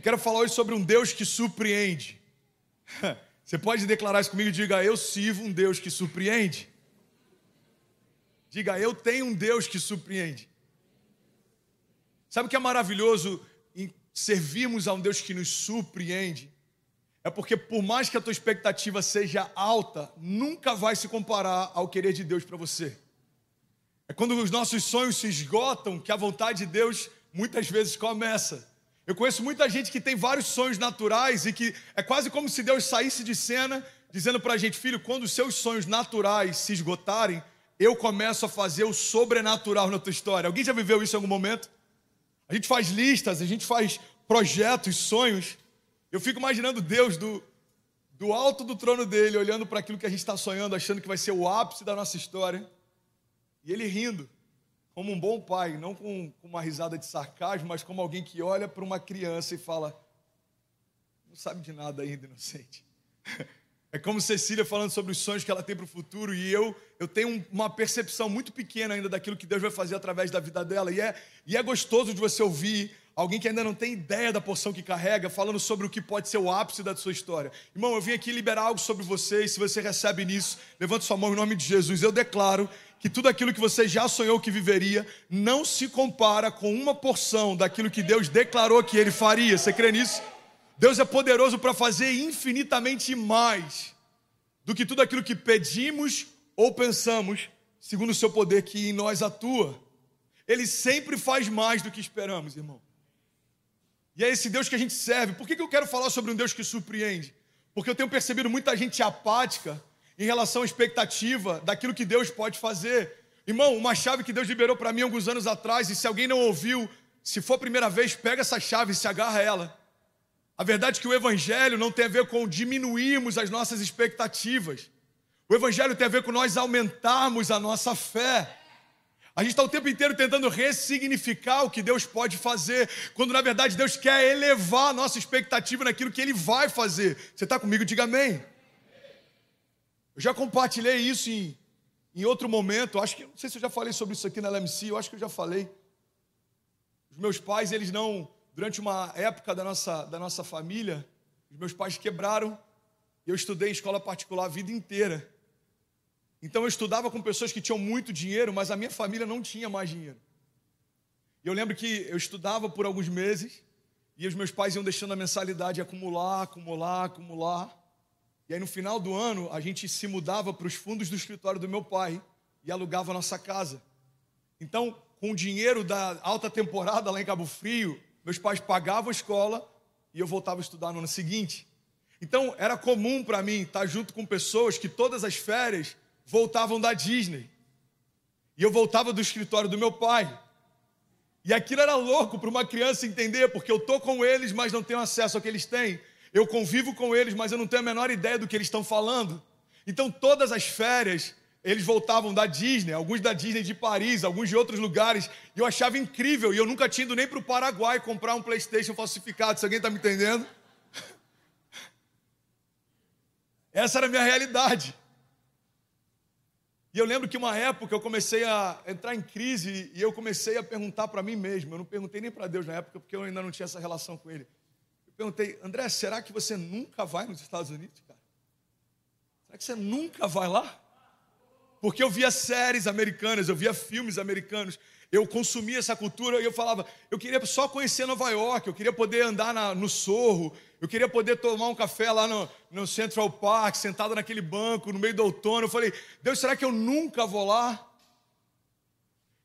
Eu quero falar hoje sobre um Deus que surpreende. Você pode declarar isso comigo? Diga, eu sirvo um Deus que surpreende. Diga, eu tenho um Deus que surpreende. Sabe o que é maravilhoso em servirmos a um Deus que nos surpreende? É porque, por mais que a tua expectativa seja alta, nunca vai se comparar ao querer de Deus para você. É quando os nossos sonhos se esgotam que a vontade de Deus muitas vezes começa. Eu conheço muita gente que tem vários sonhos naturais e que é quase como se Deus saísse de cena dizendo para a gente, filho, quando os seus sonhos naturais se esgotarem, eu começo a fazer o sobrenatural na tua história. Alguém já viveu isso em algum momento? A gente faz listas, a gente faz projetos, sonhos. Eu fico imaginando Deus do, do alto do trono dele, olhando para aquilo que a gente está sonhando, achando que vai ser o ápice da nossa história. E ele rindo como um bom pai, não com, uma risada de sarcasmo, mas como alguém que olha para uma criança e fala: não sabe de nada ainda, inocente. É como Cecília falando sobre os sonhos que ela tem para o futuro e eu eu tenho uma percepção muito pequena ainda daquilo que Deus vai fazer através da vida dela e é, e é gostoso de você ouvir alguém que ainda não tem ideia da porção que carrega falando sobre o que pode ser o ápice da sua história. Irmão, eu vim aqui liberar algo sobre você e se você recebe nisso, levante sua mão em nome de Jesus. Eu declaro que tudo aquilo que você já sonhou que viveria não se compara com uma porção daquilo que Deus declarou que ele faria. Você crê nisso? Deus é poderoso para fazer infinitamente mais do que tudo aquilo que pedimos ou pensamos, segundo o seu poder que em nós atua. Ele sempre faz mais do que esperamos, irmão. E é esse Deus que a gente serve. Por que, eu quero falar sobre um Deus que surpreende? Porque eu tenho percebido muita gente apática em relação à expectativa daquilo que Deus pode fazer. Irmão, uma chave que Deus liberou para mim alguns anos atrás, e se alguém não ouviu, se for a primeira vez, pega essa chave e se agarra a ela. A verdade é que o Evangelho não tem a ver com diminuirmos as nossas expectativas. O Evangelho tem a ver com nós aumentarmos a nossa fé. A gente está o tempo inteiro tentando ressignificar o que Deus pode fazer, quando na verdade Deus quer elevar a nossa expectativa naquilo que Ele vai fazer. Você está comigo? Diga amém. Eu já compartilhei isso em, em outro momento. Acho que não sei se eu já falei sobre isso aqui na LMC. Eu acho que eu já falei. Os meus pais, eles não, durante uma época da nossa, da nossa família, os meus pais quebraram. Eu estudei escola particular a vida inteira. Então eu estudava com pessoas que tinham muito dinheiro, mas a minha família não tinha mais dinheiro. E eu lembro que eu estudava por alguns meses e os meus pais iam deixando a mensalidade acumular, acumular, acumular. E aí no final do ano, a gente se mudava para os fundos do escritório do meu pai e alugava a nossa casa. Então, com o dinheiro da alta temporada lá em Cabo Frio, meus pais pagavam a escola e eu voltava a estudar no ano seguinte. Então, era comum para mim estar junto com pessoas que todas as férias voltavam da Disney. E eu voltava do escritório do meu pai. E aquilo era louco para uma criança entender, porque eu estou com eles, mas não tenho acesso ao que eles têm. Eu convivo com eles, mas eu não tenho a menor ideia do que eles estão falando. Então, todas as férias, eles voltavam da Disney, alguns da Disney de Paris, alguns de outros lugares, e eu achava incrível, e eu nunca tinha ido nem para o Paraguai comprar um PlayStation falsificado, se alguém está me entendendo. Essa era a minha realidade. E eu lembro que uma época eu comecei a entrar em crise e eu comecei a perguntar para mim mesmo. Eu não perguntei nem para Deus na época, porque eu ainda não tinha essa relação com Ele perguntei, André, será que você nunca vai nos Estados Unidos, cara? Será que você nunca vai lá? Porque eu via séries americanas, eu via filmes americanos, eu consumia essa cultura e eu falava, eu queria só conhecer Nova York, eu queria poder andar na, no Sorro, eu queria poder tomar um café lá no, no Central Park, sentado naquele banco, no meio do outono. Eu falei, Deus, será que eu nunca vou lá?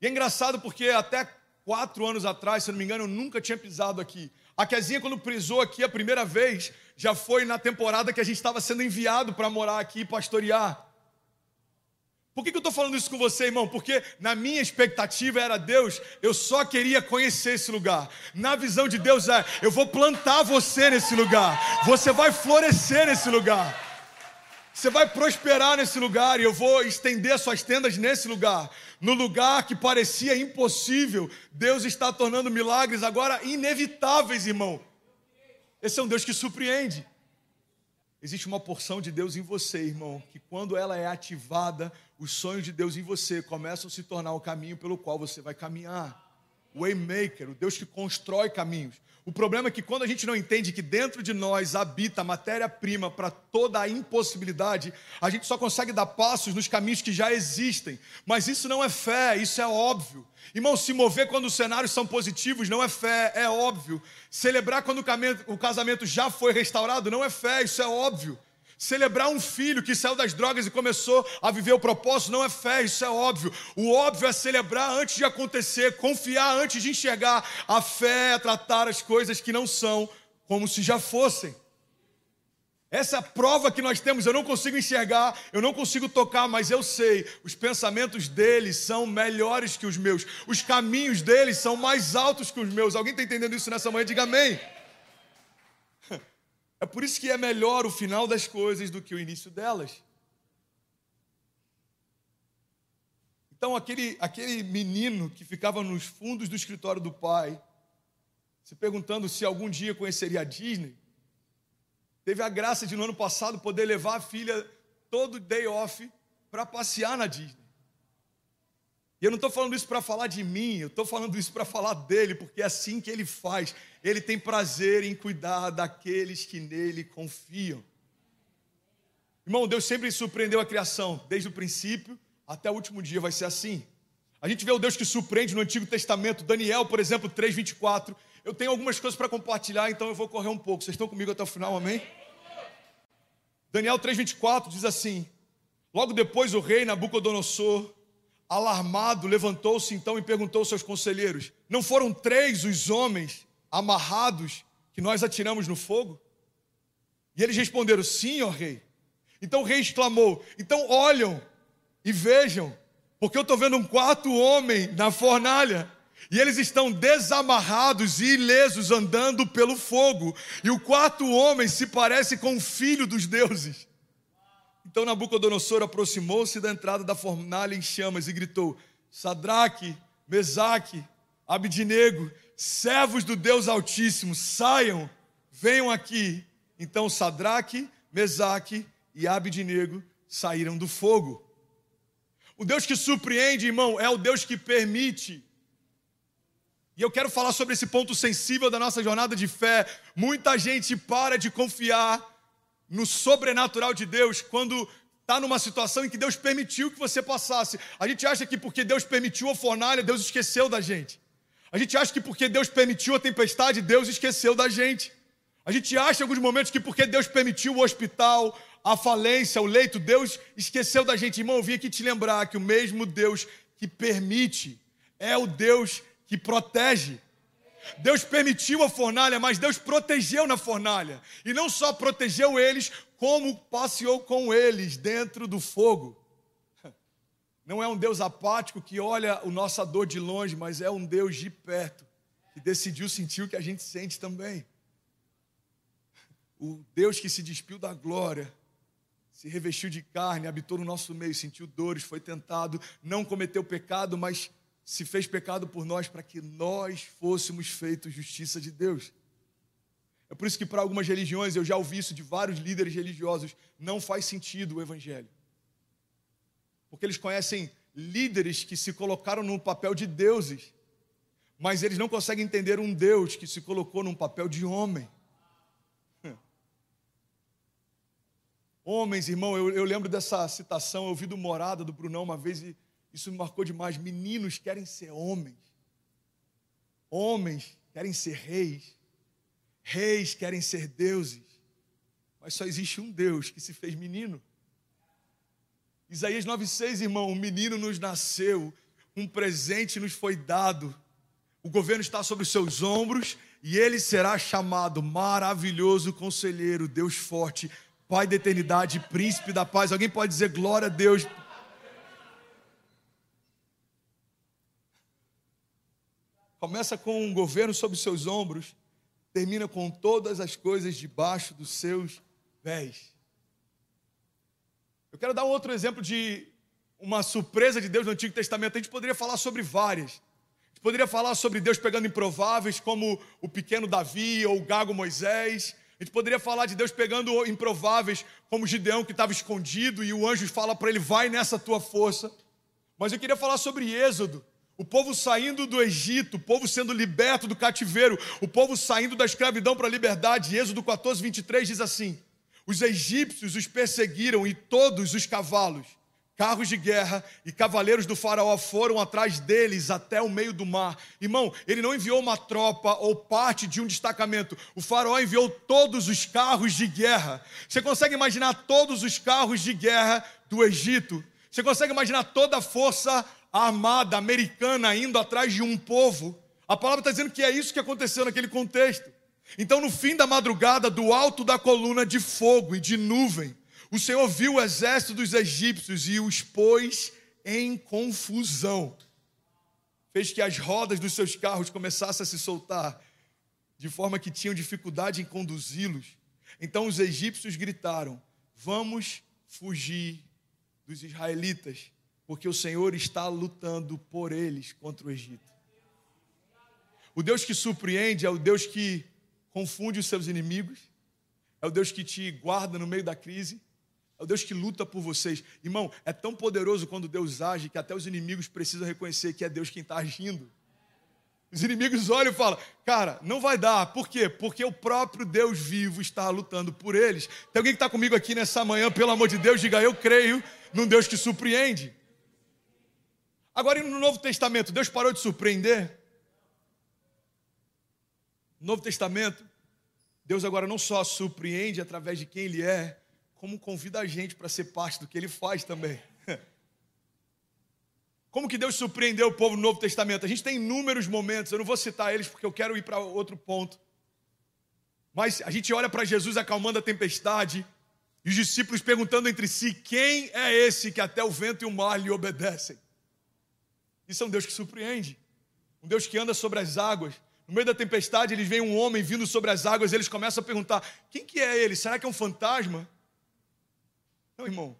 E é engraçado porque até quatro anos atrás, se não me engano, eu nunca tinha pisado aqui. A Kezinha, quando prisou aqui a primeira vez, já foi na temporada que a gente estava sendo enviado para morar aqui e pastorear. Por que, que eu estou falando isso com você, irmão? Porque na minha expectativa era Deus, eu só queria conhecer esse lugar. Na visão de Deus é, eu vou plantar você nesse lugar, você vai florescer nesse lugar. Você vai prosperar nesse lugar e eu vou estender suas tendas nesse lugar. No lugar que parecia impossível, Deus está tornando milagres agora inevitáveis, irmão. Esse é um Deus que surpreende. Existe uma porção de Deus em você, irmão, que quando ela é ativada, os sonhos de Deus em você começam a se tornar o caminho pelo qual você vai caminhar. Waymaker, o Deus que constrói caminhos. O problema é que quando a gente não entende que dentro de nós habita a matéria-prima para toda a impossibilidade, a gente só consegue dar passos nos caminhos que já existem. Mas isso não é fé, isso é óbvio. Irmão, se mover quando os cenários são positivos não é fé, é óbvio. Celebrar quando o casamento já foi restaurado não é fé, isso é óbvio. Celebrar um filho que saiu das drogas e começou a viver o propósito não é fé, isso é óbvio. O óbvio é celebrar antes de acontecer, confiar antes de enxergar. A fé é tratar as coisas que não são como se já fossem. Essa é prova que nós temos. Eu não consigo enxergar, eu não consigo tocar, mas eu sei, os pensamentos deles são melhores que os meus, os caminhos deles são mais altos que os meus. Alguém está entendendo isso nessa manhã? Diga amém. É por isso que é melhor o final das coisas do que o início delas. Então, aquele, aquele menino que ficava nos fundos do escritório do pai, se perguntando se algum dia conheceria a Disney, teve a graça de no ano passado poder levar a filha todo day off para passear na Disney. E eu não estou falando isso para falar de mim, eu estou falando isso para falar dele, porque é assim que ele faz. Ele tem prazer em cuidar daqueles que nele confiam. Irmão, Deus sempre surpreendeu a criação, desde o princípio até o último dia vai ser assim. A gente vê o Deus que surpreende no Antigo Testamento, Daniel, por exemplo, 3:24. Eu tenho algumas coisas para compartilhar, então eu vou correr um pouco. Vocês estão comigo até o final, amém? Daniel 3:24 diz assim: Logo depois o rei Nabucodonosor alarmado, levantou-se então e perguntou aos seus conselheiros: Não foram três os homens amarrados que nós atiramos no fogo? E eles responderam: Sim, ó rei. Então o rei exclamou: Então olham e vejam, porque eu estou vendo um quarto homem na fornalha. E eles estão desamarrados e ilesos andando pelo fogo. E o quarto homem se parece com o filho dos deuses. Então Nabucodonosor aproximou-se da entrada da fornalha em chamas e gritou: Sadraque, Mesaque, Abidnego, servos do Deus Altíssimo, saiam, venham aqui. Então Sadraque, Mesaque e Abidnego saíram do fogo. O Deus que surpreende, irmão, é o Deus que permite. E eu quero falar sobre esse ponto sensível da nossa jornada de fé. Muita gente para de confiar no sobrenatural de Deus quando está numa situação em que Deus permitiu que você passasse. A gente acha que porque Deus permitiu a fornalha, Deus esqueceu da gente. A gente acha que porque Deus permitiu a tempestade, Deus esqueceu da gente. A gente acha em alguns momentos que porque Deus permitiu o hospital, a falência, o leito, Deus esqueceu da gente. Irmão, eu vim aqui te lembrar que o mesmo Deus que permite é o Deus que protege. Deus permitiu a fornalha, mas Deus protegeu na fornalha. E não só protegeu eles, como passeou com eles dentro do fogo. Não é um Deus apático que olha o nossa dor de longe, mas é um Deus de perto, que decidiu sentir o que a gente sente também. O Deus que se despiu da glória, se revestiu de carne, habitou no nosso meio, sentiu dores, foi tentado, não cometeu pecado, mas se fez pecado por nós para que nós fôssemos feitos justiça de Deus. É por isso que para algumas religiões, eu já ouvi isso de vários líderes religiosos, não faz sentido o evangelho. Porque eles conhecem líderes que se colocaram no papel de deuses, mas eles não conseguem entender um Deus que se colocou num papel de homem. Homens, irmão, eu, eu lembro dessa citação, eu ouvi do Morada, do Brunão, uma vez, e isso me marcou demais. Meninos querem ser homens. Homens querem ser reis. Reis querem ser deuses. Mas só existe um Deus que se fez menino. Isaías 9,6, irmão, um menino nos nasceu, um presente nos foi dado. O governo está sobre os seus ombros e ele será chamado maravilhoso conselheiro, Deus forte, Pai da eternidade, príncipe da paz. Alguém pode dizer glória a Deus Começa com um governo sobre seus ombros, termina com todas as coisas debaixo dos seus pés. Eu quero dar um outro exemplo de uma surpresa de Deus no Antigo Testamento. A gente poderia falar sobre várias. A gente poderia falar sobre Deus pegando improváveis, como o pequeno Davi ou o gago Moisés. A gente poderia falar de Deus pegando improváveis, como Gideão que estava escondido e o anjo fala para ele: vai nessa tua força. Mas eu queria falar sobre Êxodo, O povo saindo do Egito, o povo sendo liberto do cativeiro, o povo saindo da escravidão para a liberdade. Êxodo 14, 23 diz assim: Os egípcios os perseguiram e todos os cavalos, carros de guerra e cavaleiros do Faraó foram atrás deles até o meio do mar. Irmão, ele não enviou uma tropa ou parte de um destacamento, o Faraó enviou todos os carros de guerra. Você consegue imaginar todos os carros de guerra do Egito? Você consegue imaginar toda a força armada americana indo atrás de um povo. A palavra está dizendo que é isso que aconteceu naquele contexto. Então, no fim da madrugada, do alto da coluna de fogo e de nuvem, o Senhor viu o exército dos egípcios e os pôs em confusão. Fez que as rodas dos seus carros começassem a se soltar, de forma que tinham dificuldade em conduzi-los. Então os egípcios gritaram: Vamos fugir dos israelitas porque o Senhor está lutando por eles contra o Egito. O Deus que surpreende é o Deus que confunde os seus inimigos, é o Deus que te guarda no meio da crise, é o Deus que luta por vocês. Irmão, é tão poderoso quando Deus age que até os inimigos precisam reconhecer que é Deus quem está agindo. Os inimigos olham e falam, cara, não vai dar. Por quê? Porque o próprio Deus vivo está lutando por eles. Tem alguém que está comigo aqui nessa manhã, pelo amor de Deus, diga, eu creio num Deus que surpreende. Agora, no Novo Testamento, Deus parou de surpreender? No Novo Testamento, Deus agora não só surpreende através de quem Ele é, como convida a gente para ser parte do que Ele faz também. Como que Deus surpreendeu o povo no Novo Testamento? A gente tem inúmeros momentos, eu não vou citar eles porque eu quero ir para outro ponto. Mas a gente olha para Jesus acalmando a tempestade e os discípulos perguntando entre si: quem é esse que até o vento e o mar lhe obedecem? Isso é um Deus que surpreende. Um Deus que anda sobre as águas. No meio da tempestade, eles veem um homem vindo sobre as águas, eles começam a perguntar: quem que é ele? Será que é um fantasma? Não, irmão.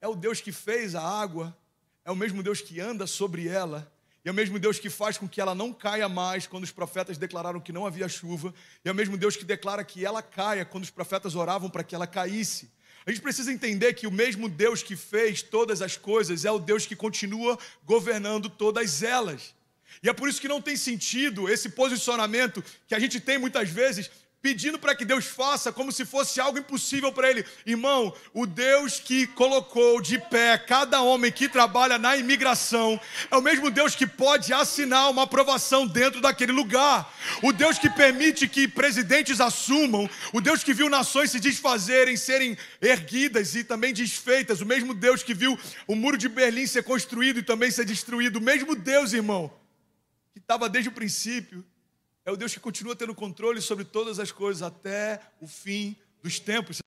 É o Deus que fez a água, é o mesmo Deus que anda sobre ela, e é o mesmo Deus que faz com que ela não caia mais quando os profetas declararam que não havia chuva, e é o mesmo Deus que declara que ela caia quando os profetas oravam para que ela caísse. A gente precisa entender que o mesmo Deus que fez todas as coisas é o Deus que continua governando todas elas. E é por isso que não tem sentido esse posicionamento que a gente tem muitas vezes pedindo para que Deus faça como se fosse algo impossível para ele. Irmão, o Deus que colocou de pé cada homem que trabalha na imigração é o mesmo Deus que pode assinar uma aprovação dentro daquele lugar. O Deus que permite que presidentes assumam, o Deus que viu nações se desfazerem, serem erguidas e também desfeitas, o mesmo Deus que viu o muro de Berlim ser construído e também ser destruído, o mesmo Deus, irmão, que estava desde o princípio é o Deus que continua tendo controle sobre todas as coisas até o fim dos tempos.